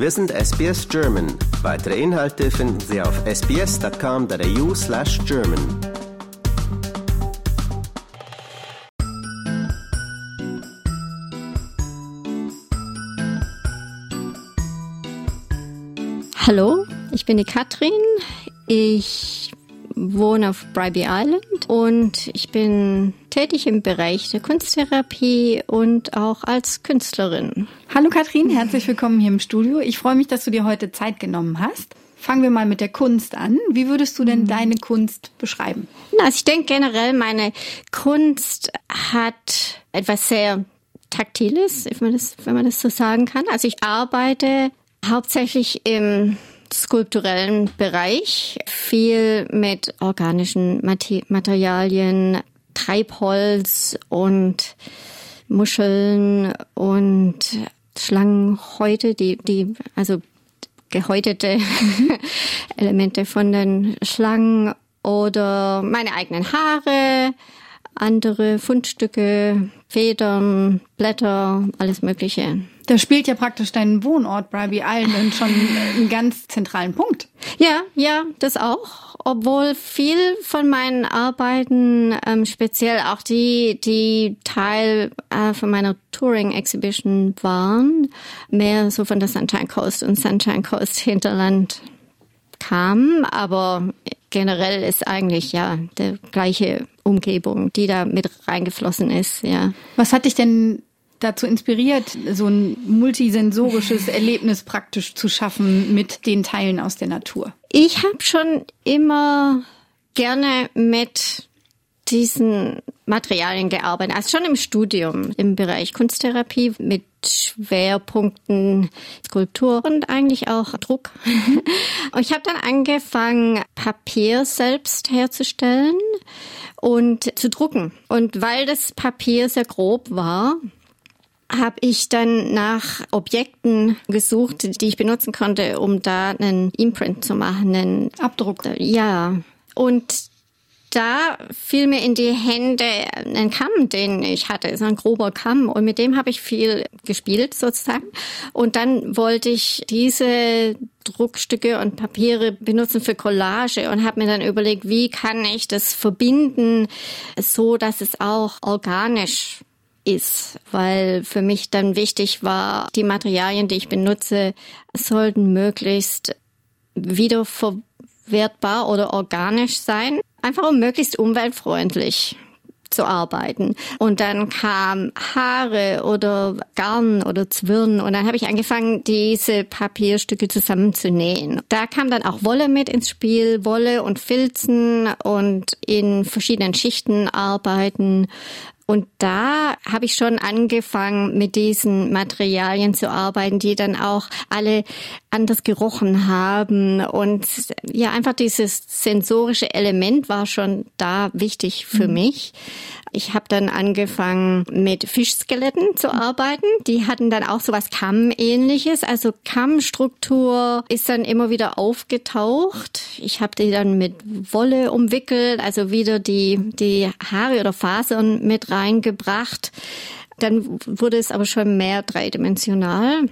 Wir sind SBS German. Weitere Inhalte finden Sie auf sbs.com.au slash German. Hallo, ich bin die Katrin. Ich wohne auf Bribey Island und ich bin tätig im Bereich der Kunsttherapie und auch als Künstlerin. Hallo Katrin, herzlich willkommen hier im Studio. Ich freue mich, dass du dir heute Zeit genommen hast. Fangen wir mal mit der Kunst an. Wie würdest du denn deine Kunst beschreiben? Also ich denke generell, meine Kunst hat etwas sehr Taktiles, wenn man das, wenn man das so sagen kann. Also ich arbeite hauptsächlich im skulpturellen Bereich, viel mit organischen Materialien, Treibholz und Muscheln und Schlangenhäute, die, die, also gehäutete Elemente von den Schlangen oder meine eigenen Haare, andere Fundstücke, Federn, Blätter, alles Mögliche. Da spielt ja praktisch dein Wohnort Bribey Island schon einen ganz zentralen Punkt. Ja, ja, das auch. Obwohl viel von meinen Arbeiten, ähm, speziell auch die, die Teil äh, von meiner Touring Exhibition waren, mehr so von der Sunshine Coast und Sunshine Coast Hinterland kamen. Aber generell ist eigentlich ja der gleiche Umgebung, die da mit reingeflossen ist. Ja. Was hat dich denn dazu inspiriert, so ein multisensorisches Erlebnis praktisch zu schaffen mit den Teilen aus der Natur? Ich habe schon immer gerne mit diesen Materialien gearbeitet, also schon im Studium im Bereich Kunsttherapie mit Schwerpunkten Skulptur und eigentlich auch Druck. Und ich habe dann angefangen, Papier selbst herzustellen und zu drucken. Und weil das Papier sehr grob war, habe ich dann nach Objekten gesucht, die ich benutzen konnte, um da einen Imprint zu machen, einen Abdruck. Ja. Und da fiel mir in die Hände ein Kamm, den ich hatte, so ein grober Kamm. Und mit dem habe ich viel gespielt sozusagen. Und dann wollte ich diese Druckstücke und Papiere benutzen für Collage und habe mir dann überlegt, wie kann ich das verbinden, so dass es auch organisch ist, weil für mich dann wichtig war, die Materialien, die ich benutze, sollten möglichst wiederverwertbar oder organisch sein, einfach um möglichst umweltfreundlich zu arbeiten. Und dann kam Haare oder Garn oder Zwirn und dann habe ich angefangen, diese Papierstücke zusammenzunähen. Da kam dann auch Wolle mit ins Spiel, Wolle und Filzen und in verschiedenen Schichten arbeiten und da habe ich schon angefangen, mit diesen Materialien zu arbeiten, die dann auch alle anders gerochen haben. Und ja, einfach dieses sensorische Element war schon da wichtig für mhm. mich. Ich habe dann angefangen mit Fischskeletten zu arbeiten. Die hatten dann auch so was Kamm-ähnliches. Also Kammstruktur ist dann immer wieder aufgetaucht. Ich habe die dann mit Wolle umwickelt, also wieder die, die Haare oder Fasern mit reingebracht. Dann wurde es aber schon mehr dreidimensional.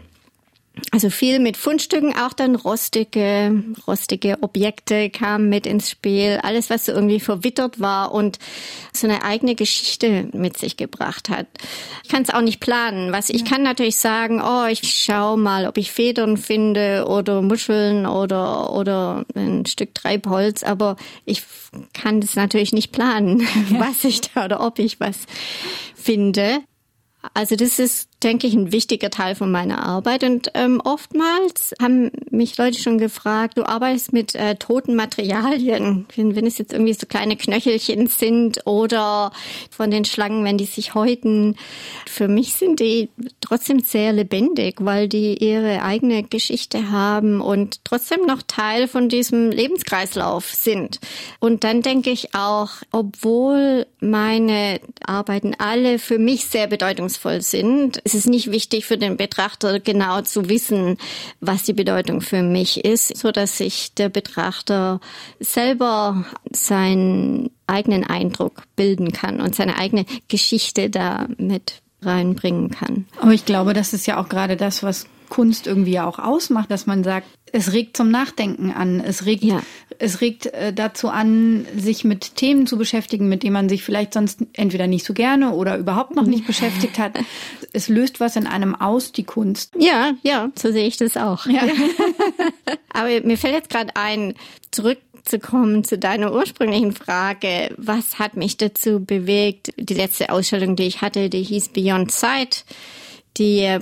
Also viel mit Fundstücken, auch dann rostige, rostige Objekte kamen mit ins Spiel. Alles, was so irgendwie verwittert war und so eine eigene Geschichte mit sich gebracht hat. Ich kann es auch nicht planen. Was ich kann natürlich sagen, oh, ich schau mal, ob ich Federn finde oder Muscheln oder, oder ein Stück Treibholz, aber ich kann das natürlich nicht planen, ja. was ich da oder ob ich was finde. Also das ist, denke ich, ein wichtiger Teil von meiner Arbeit. Und ähm, oftmals haben mich Leute schon gefragt, du arbeitest mit äh, toten Materialien, wenn, wenn es jetzt irgendwie so kleine Knöchelchen sind oder von den Schlangen, wenn die sich häuten. Für mich sind die trotzdem sehr lebendig, weil die ihre eigene Geschichte haben und trotzdem noch Teil von diesem Lebenskreislauf sind. Und dann denke ich auch, obwohl meine Arbeiten alle für mich sehr bedeutungsvoll bedeutungsvoll sind. Es ist nicht wichtig für den Betrachter genau zu wissen, was die Bedeutung für mich ist, so dass sich der Betrachter selber seinen eigenen Eindruck bilden kann und seine eigene Geschichte da mit reinbringen kann. Aber ich glaube, das ist ja auch gerade das, was Kunst irgendwie auch ausmacht, dass man sagt, es regt zum Nachdenken an, es regt, ja. es regt äh, dazu an, sich mit Themen zu beschäftigen, mit denen man sich vielleicht sonst entweder nicht so gerne oder überhaupt noch nicht beschäftigt hat. Es löst was in einem aus, die Kunst. Ja, ja, so sehe ich das auch. Ja. Aber mir fällt jetzt gerade ein, zurückzukommen zu deiner ursprünglichen Frage, was hat mich dazu bewegt? Die letzte Ausstellung, die ich hatte, die hieß Beyond Sight, die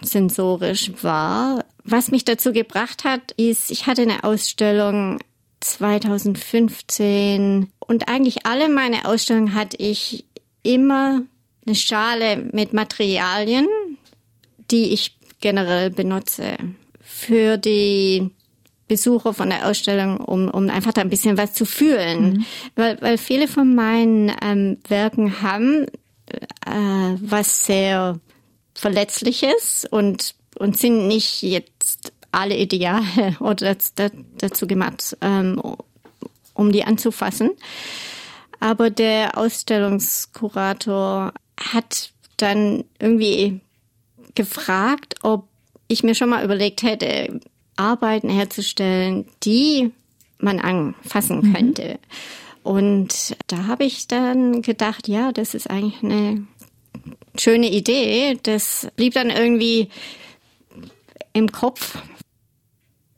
multisensorisch war. Was mich dazu gebracht hat, ist, ich hatte eine Ausstellung 2015 und eigentlich alle meine Ausstellungen hatte ich immer eine Schale mit Materialien, die ich generell benutze für die Besucher von der Ausstellung, um, um einfach da ein bisschen was zu fühlen. Mhm. Weil, weil viele von meinen ähm, Werken haben äh, was sehr Verletzliches und, und sind nicht jetzt alle Ideale oder dazu gemacht, ähm, um die anzufassen. Aber der Ausstellungskurator hat dann irgendwie gefragt, ob ich mir schon mal überlegt hätte, Arbeiten herzustellen, die man anfassen mhm. könnte. Und da habe ich dann gedacht, ja, das ist eigentlich eine schöne Idee. Das blieb dann irgendwie im Kopf.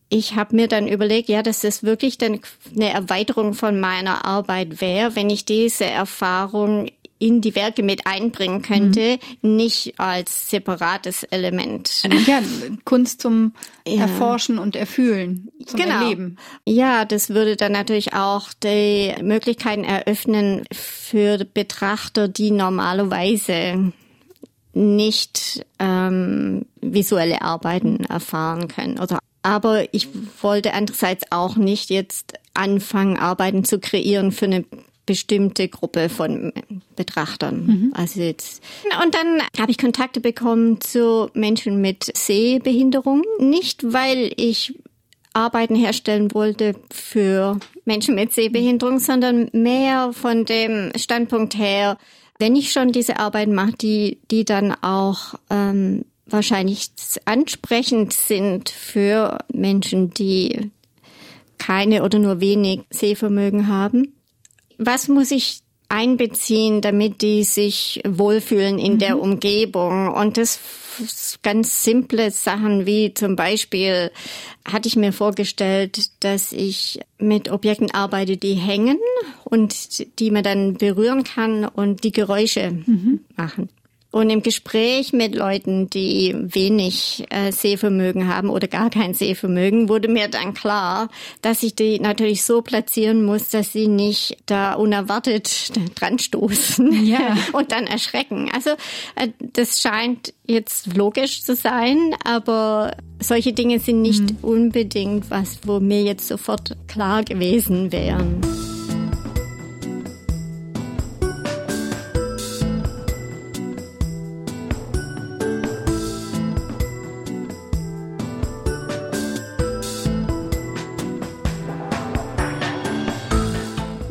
Ich habe mir dann überlegt, ja, dass das wirklich dann eine Erweiterung von meiner Arbeit wäre, wenn ich diese Erfahrung in die Werke mit einbringen könnte, mhm. nicht als separates Element. Ja, Kunst zum ja. Erforschen und Erfühlen, zum genau. Erleben. Ja, das würde dann natürlich auch die Möglichkeiten eröffnen für Betrachter, die normalerweise nicht ähm, visuelle Arbeiten erfahren können oder aber ich wollte andererseits auch nicht jetzt anfangen, Arbeiten zu kreieren für eine bestimmte Gruppe von Betrachtern. Mhm. Also jetzt. Und dann habe ich Kontakte bekommen zu Menschen mit Sehbehinderung. Nicht, weil ich Arbeiten herstellen wollte für Menschen mit Sehbehinderung, sondern mehr von dem Standpunkt her, wenn ich schon diese Arbeiten mache, die, die dann auch ähm, wahrscheinlich ansprechend sind für Menschen, die keine oder nur wenig Sehvermögen haben, was muss ich einbeziehen, damit die sich wohlfühlen in mhm. der Umgebung? Und das ganz simple Sachen wie zum Beispiel hatte ich mir vorgestellt, dass ich mit Objekten arbeite, die hängen und die man dann berühren kann und die Geräusche mhm. machen. Und im Gespräch mit Leuten, die wenig äh, Sehvermögen haben oder gar kein Sehvermögen, wurde mir dann klar, dass ich die natürlich so platzieren muss, dass sie nicht da unerwartet dran stoßen ja. und dann erschrecken. Also äh, das scheint jetzt logisch zu sein, aber solche Dinge sind nicht mhm. unbedingt was, wo mir jetzt sofort klar gewesen wären.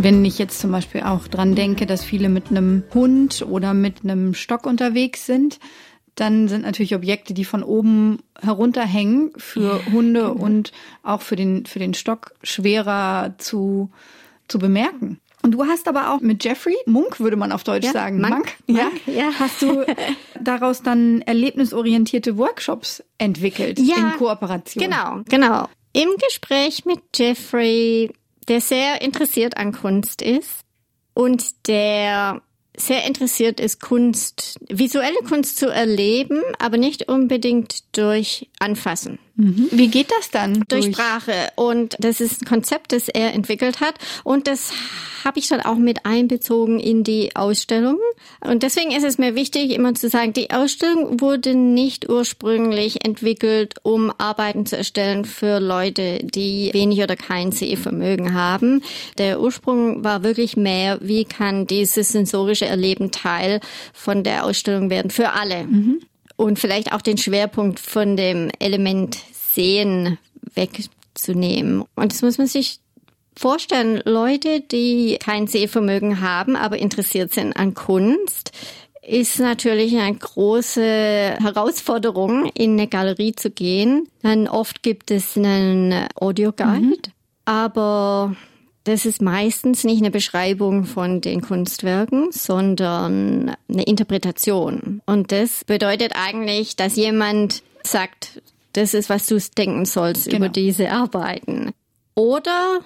Wenn ich jetzt zum Beispiel auch dran denke, dass viele mit einem Hund oder mit einem Stock unterwegs sind, dann sind natürlich Objekte, die von oben herunterhängen, für Hunde genau. und auch für den, für den Stock schwerer zu, zu bemerken. Und du hast aber auch mit Jeffrey, Munk würde man auf Deutsch ja, sagen, Monk, Monk, ja, ja, hast du daraus dann erlebnisorientierte Workshops entwickelt ja, in Kooperation. Genau, genau. Im Gespräch mit Jeffrey der sehr interessiert an Kunst ist und der sehr interessiert ist, Kunst, visuelle Kunst zu erleben, aber nicht unbedingt durch Anfassen. Mhm. Wie geht das dann? Durch, durch Sprache. Und das ist ein Konzept, das er entwickelt hat. Und das habe ich dann auch mit einbezogen in die Ausstellung. Und deswegen ist es mir wichtig, immer zu sagen, die Ausstellung wurde nicht ursprünglich entwickelt, um Arbeiten zu erstellen für Leute, die wenig oder kein Sehvermögen haben. Der Ursprung war wirklich mehr, wie kann dieses sensorische Erleben Teil von der Ausstellung werden für alle. Mhm. Und vielleicht auch den Schwerpunkt von dem Element Sehen wegzunehmen. Und das muss man sich vorstellen, Leute, die kein Sehvermögen haben, aber interessiert sind an Kunst, ist natürlich eine große Herausforderung, in eine Galerie zu gehen. Dann oft gibt es einen Audioguide, mhm. aber das ist meistens nicht eine Beschreibung von den Kunstwerken, sondern eine Interpretation. Und das bedeutet eigentlich, dass jemand sagt, das ist, was du denken sollst genau. über diese Arbeiten. Oder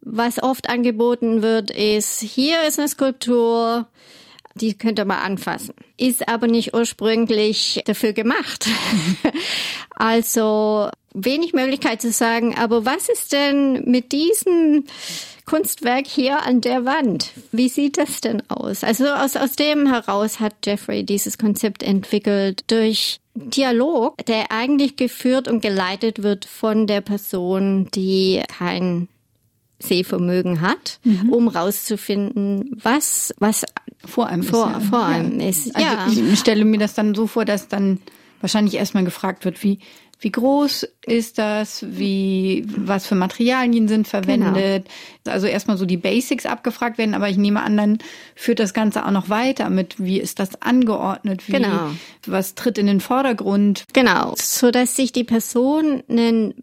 was oft angeboten wird, ist, hier ist eine Skulptur, die könnte man anfassen. Ist aber nicht ursprünglich dafür gemacht. also wenig Möglichkeit zu sagen, aber was ist denn mit diesem Kunstwerk hier an der Wand? Wie sieht das denn aus? Also aus, aus dem heraus hat Jeffrey dieses Konzept entwickelt durch Dialog, der eigentlich geführt und geleitet wird von der Person, die kein Sehvermögen hat, mhm. um rauszufinden, was was vor einem vor, ist. Ja. Vor einem ja. ist. Also ja. ich stelle mir das dann so vor, dass dann wahrscheinlich erstmal gefragt wird, wie wie groß ist das? Wie, was für Materialien sind verwendet? Genau. Also erstmal so die Basics abgefragt werden, aber ich nehme an, dann führt das Ganze auch noch weiter mit, wie ist das angeordnet? Wie, genau. was tritt in den Vordergrund? Genau. So dass sich die Person einen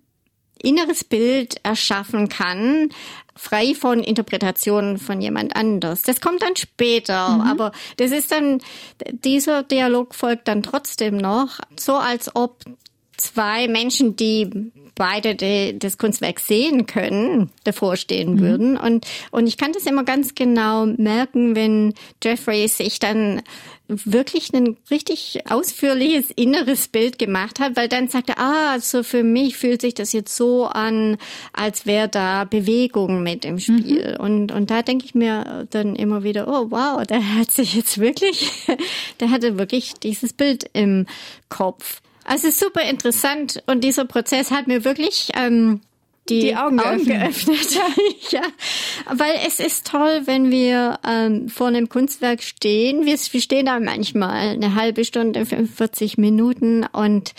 inneres Bild erschaffen kann, frei von Interpretationen von jemand anders. Das kommt dann später, mhm. aber das ist dann, dieser Dialog folgt dann trotzdem noch, so als ob zwei Menschen, die beide de, das Kunstwerk sehen können, davor stehen mhm. würden. Und, und ich kann das immer ganz genau merken, wenn Jeffrey sich dann wirklich ein richtig ausführliches inneres Bild gemacht hat, weil dann sagte, ah, so für mich fühlt sich das jetzt so an, als wäre da Bewegung mit im Spiel. Mhm. Und, und da denke ich mir dann immer wieder, oh wow, der hat sich jetzt wirklich, der hatte wirklich dieses Bild im Kopf. Also super interessant und dieser Prozess hat mir wirklich ähm, die, die Augen, Augen geöffnet. ja, weil es ist toll, wenn wir ähm, vor einem Kunstwerk stehen. Wir, wir stehen da manchmal eine halbe Stunde, 45 Minuten und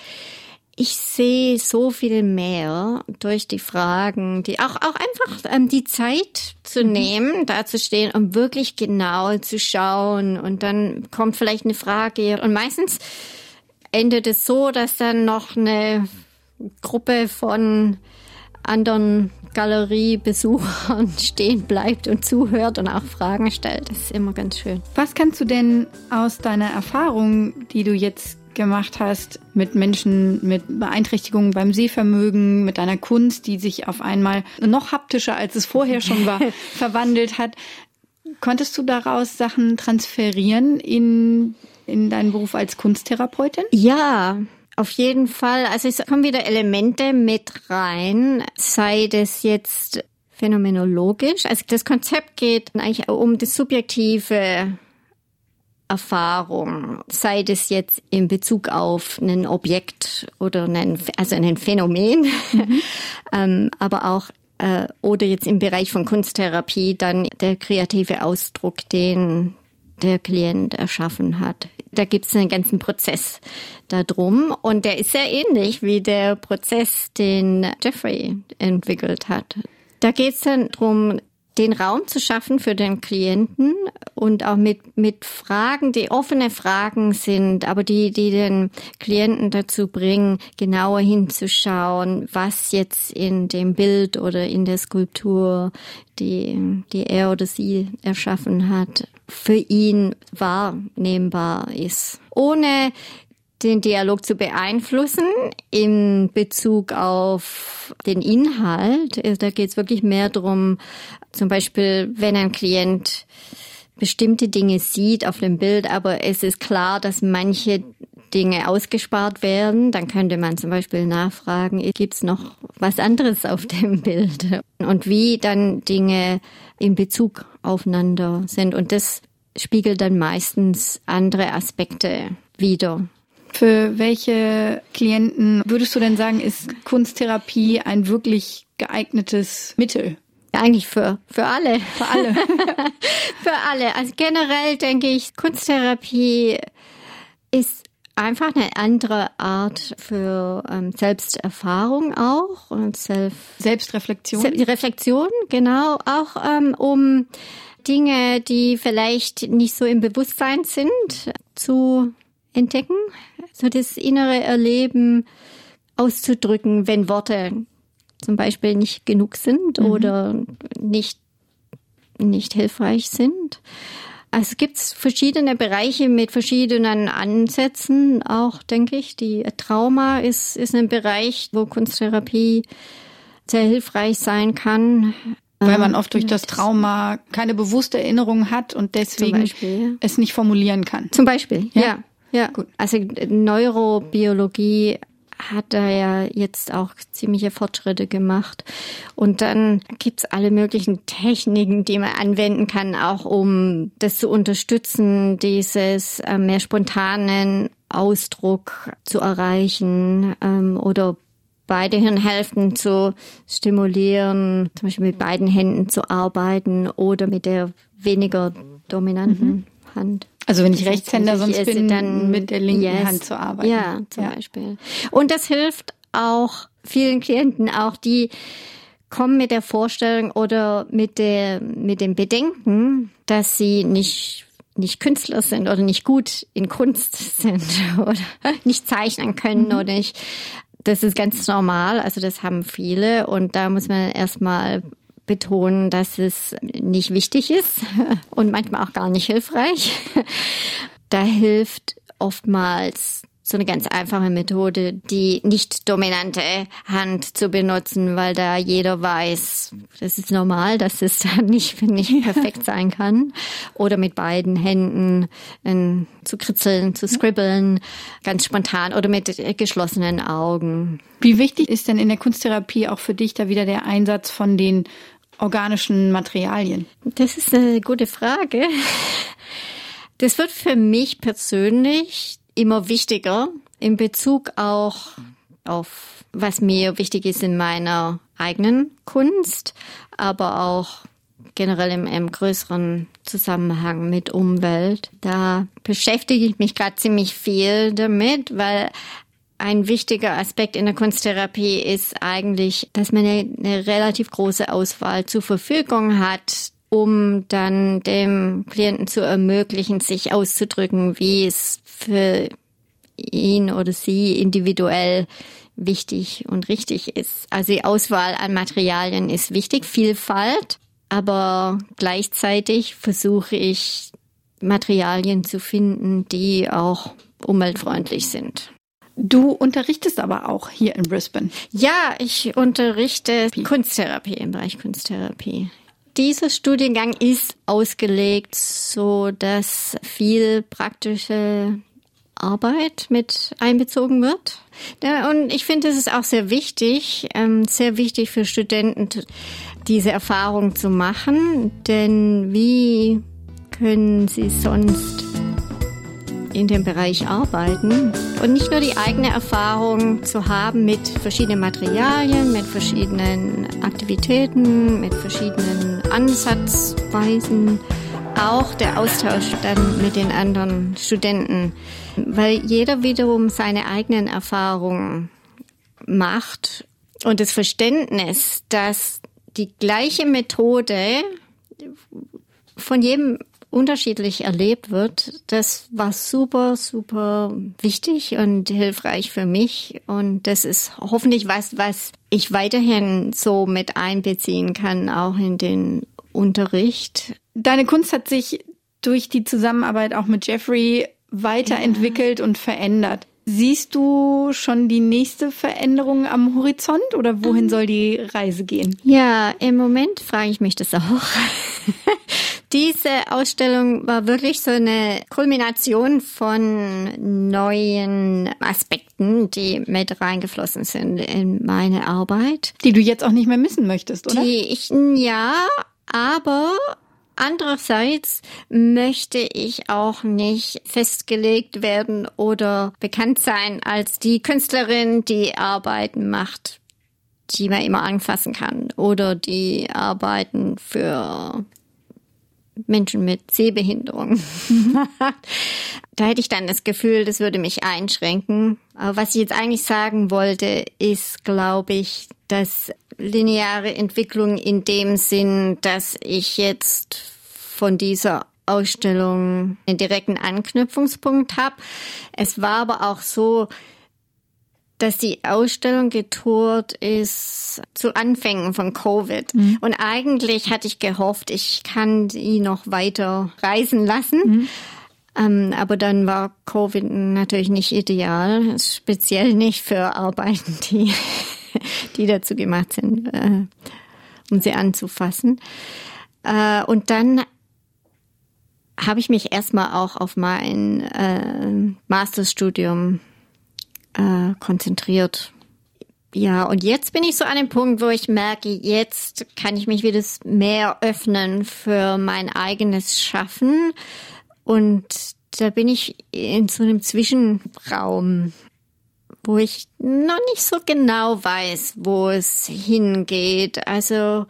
ich sehe so viel mehr durch die Fragen, die auch auch einfach ähm, die Zeit zu mhm. nehmen, da zu stehen, um wirklich genau zu schauen und dann kommt vielleicht eine Frage und meistens endet es so, dass dann noch eine Gruppe von anderen Galeriebesuchern stehen bleibt und zuhört und auch Fragen stellt. Das ist immer ganz schön. Was kannst du denn aus deiner Erfahrung, die du jetzt gemacht hast mit Menschen mit Beeinträchtigungen beim Sehvermögen, mit deiner Kunst, die sich auf einmal noch haptischer, als es vorher schon war, verwandelt hat. Konntest du daraus Sachen transferieren in, in deinen Beruf als Kunsttherapeutin? Ja, auf jeden Fall. Also es kommen wieder Elemente mit rein, sei das jetzt phänomenologisch. Also das Konzept geht eigentlich um die subjektive Erfahrung, sei das jetzt in Bezug auf ein Objekt oder einen, also ein Phänomen, mhm. ähm, aber auch äh, oder jetzt im Bereich von Kunsttherapie dann der kreative Ausdruck, den der Klient erschaffen hat. Da gibt es einen ganzen Prozess darum und der ist sehr ähnlich wie der Prozess, den Jeffrey entwickelt hat. Da geht es dann darum, den Raum zu schaffen für den Klienten und auch mit, mit Fragen, die offene Fragen sind, aber die, die den Klienten dazu bringen, genauer hinzuschauen, was jetzt in dem Bild oder in der Skulptur, die, die er oder sie erschaffen hat, für ihn wahrnehmbar ist. Ohne den Dialog zu beeinflussen in Bezug auf den Inhalt. Da geht es wirklich mehr darum, zum Beispiel, wenn ein Klient bestimmte Dinge sieht auf dem Bild, aber es ist klar, dass manche Dinge ausgespart werden, dann könnte man zum Beispiel nachfragen, gibt es noch was anderes auf dem Bild? Und wie dann Dinge in Bezug aufeinander sind. Und das spiegelt dann meistens andere Aspekte wider. Für welche Klienten würdest du denn sagen, ist Kunsttherapie ein wirklich geeignetes Mittel? Eigentlich für, für alle. Für alle. für alle. Also generell denke ich, Kunsttherapie ist einfach eine andere Art für ähm, Selbsterfahrung auch und Self Selbstreflexion. Reflexion, genau, auch ähm, um Dinge, die vielleicht nicht so im Bewusstsein sind, zu entdecken, so das innere Erleben auszudrücken, wenn Worte zum Beispiel nicht genug sind mhm. oder nicht, nicht hilfreich sind. Also es gibt verschiedene Bereiche mit verschiedenen Ansätzen auch, denke ich. Die Trauma ist, ist ein Bereich, wo Kunsttherapie sehr hilfreich sein kann. Weil man oft durch das Trauma keine bewusste Erinnerung hat und deswegen Beispiel, es nicht formulieren kann. Zum Beispiel, ja. ja. Ja, gut. Also Neurobiologie hat da ja jetzt auch ziemliche Fortschritte gemacht. Und dann gibt's alle möglichen Techniken, die man anwenden kann, auch um das zu unterstützen, dieses äh, mehr spontanen Ausdruck zu erreichen ähm, oder beide Hirnhälften zu stimulieren, zum Beispiel mit beiden Händen zu arbeiten oder mit der weniger dominanten mhm. Hand. Also wenn ich Rechtshänder sonst bin, dann mit der linken yes. Hand zu arbeiten. Ja, zum ja. Beispiel. Und das hilft auch vielen Klienten, auch die kommen mit der Vorstellung oder mit der, mit dem Bedenken, dass sie nicht nicht Künstler sind oder nicht gut in Kunst sind oder nicht zeichnen können mhm. oder nicht. Das ist ganz normal, also das haben viele und da muss man erstmal betonen, dass es nicht wichtig ist und manchmal auch gar nicht hilfreich. Da hilft oftmals so eine ganz einfache Methode, die nicht dominante Hand zu benutzen, weil da jeder weiß, das ist normal, dass es dann nicht, nicht perfekt sein kann. Oder mit beiden Händen äh, zu kritzeln, zu scribbeln, ganz spontan oder mit geschlossenen Augen. Wie wichtig ist denn in der Kunsttherapie auch für dich da wieder der Einsatz von den organischen Materialien? Das ist eine gute Frage. Das wird für mich persönlich immer wichtiger in Bezug auch auf was mir wichtig ist in meiner eigenen Kunst, aber auch generell im, im größeren Zusammenhang mit Umwelt. Da beschäftige ich mich gerade ziemlich viel damit, weil ein wichtiger Aspekt in der Kunsttherapie ist eigentlich, dass man eine, eine relativ große Auswahl zur Verfügung hat, um dann dem Klienten zu ermöglichen, sich auszudrücken, wie es für ihn oder sie individuell wichtig und richtig ist. Also die Auswahl an Materialien ist wichtig, Vielfalt, aber gleichzeitig versuche ich Materialien zu finden, die auch umweltfreundlich sind. Du unterrichtest aber auch hier in Brisbane. Ja, ich unterrichte Kunsttherapie im Bereich Kunsttherapie. Dieser Studiengang ist ausgelegt, so dass viel praktische Arbeit mit einbezogen wird. Und ich finde, es ist auch sehr wichtig, ähm, sehr wichtig für Studenten, diese Erfahrung zu machen. Denn wie können sie sonst in dem Bereich arbeiten und nicht nur die eigene Erfahrung zu haben mit verschiedenen Materialien, mit verschiedenen Aktivitäten, mit verschiedenen Ansatzweisen, auch der Austausch dann mit den anderen Studenten, weil jeder wiederum seine eigenen Erfahrungen macht und das Verständnis, dass die gleiche Methode von jedem unterschiedlich erlebt wird, das war super, super wichtig und hilfreich für mich. Und das ist hoffentlich was, was ich weiterhin so mit einbeziehen kann, auch in den Unterricht. Deine Kunst hat sich durch die Zusammenarbeit auch mit Jeffrey weiterentwickelt ja. und verändert. Siehst du schon die nächste Veränderung am Horizont oder wohin ähm. soll die Reise gehen? Ja, im Moment frage ich mich das auch. Diese Ausstellung war wirklich so eine Kulmination von neuen Aspekten, die mit reingeflossen sind in meine Arbeit. Die du jetzt auch nicht mehr missen möchtest, oder? Die ich, ja, aber Andererseits möchte ich auch nicht festgelegt werden oder bekannt sein als die Künstlerin, die Arbeiten macht, die man immer anfassen kann oder die Arbeiten für Menschen mit Sehbehinderung. da hätte ich dann das Gefühl, das würde mich einschränken. Aber was ich jetzt eigentlich sagen wollte, ist, glaube ich, dass lineare Entwicklung in dem Sinn, dass ich jetzt von dieser Ausstellung einen direkten Anknüpfungspunkt habe. Es war aber auch so, dass die Ausstellung getourt ist zu Anfängen von Covid. Mhm. Und eigentlich hatte ich gehofft, ich kann sie noch weiter reisen lassen. Mhm. Ähm, aber dann war Covid natürlich nicht ideal, speziell nicht für Arbeiten, die, die dazu gemacht sind, äh, um sie anzufassen. Äh, und dann habe ich mich erstmal auch auf mein äh, Masterstudium äh, konzentriert. Ja, und jetzt bin ich so an dem Punkt, wo ich merke, jetzt kann ich mich wieder mehr öffnen für mein eigenes Schaffen. Und da bin ich in so einem Zwischenraum, wo ich noch nicht so genau weiß, wo es hingeht. Also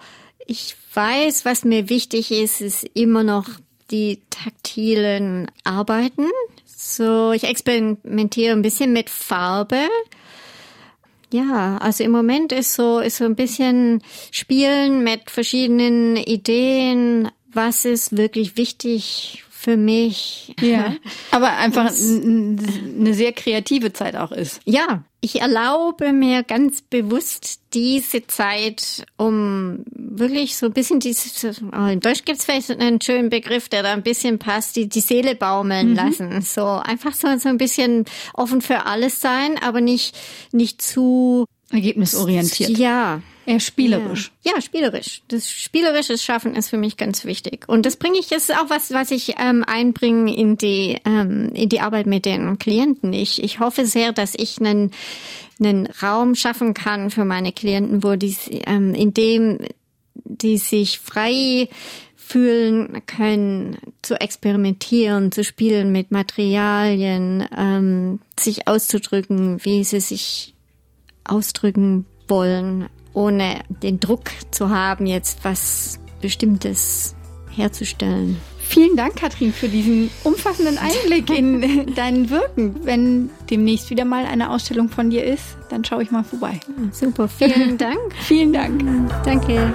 ich weiß, was mir wichtig ist, ist immer noch die taktilen Arbeiten. So, ich experimentiere ein bisschen mit Farbe. Ja, also im Moment ist so, ist so ein bisschen Spielen mit verschiedenen Ideen. Was ist wirklich wichtig für mich. Ja, aber einfach eine sehr kreative Zeit auch ist. Ja, ich erlaube mir ganz bewusst diese Zeit, um wirklich so ein bisschen diese, oh, in Deutsch gibt es vielleicht einen schönen Begriff, der da ein bisschen passt, die, die Seele baumeln mhm. lassen. So einfach so, so ein bisschen offen für alles sein, aber nicht, nicht zu ergebnisorientiert. Ja, Eher spielerisch. Ja. ja, spielerisch. Das spielerische Schaffen ist für mich ganz wichtig. Und das bringe ich, das ist auch was, was ich ähm, einbringe in die, ähm, in die Arbeit mit den Klienten. Ich, ich hoffe sehr, dass ich einen, einen Raum schaffen kann für meine Klienten, wo die, ähm, in dem die sich frei fühlen können, zu experimentieren, zu spielen mit Materialien, ähm, sich auszudrücken, wie sie sich ausdrücken wollen ohne den Druck zu haben, jetzt was Bestimmtes herzustellen. Vielen Dank, Katrin, für diesen umfassenden Einblick in dein Wirken. Wenn demnächst wieder mal eine Ausstellung von dir ist, dann schaue ich mal vorbei. Super, vielen Dank. vielen Dank. Danke.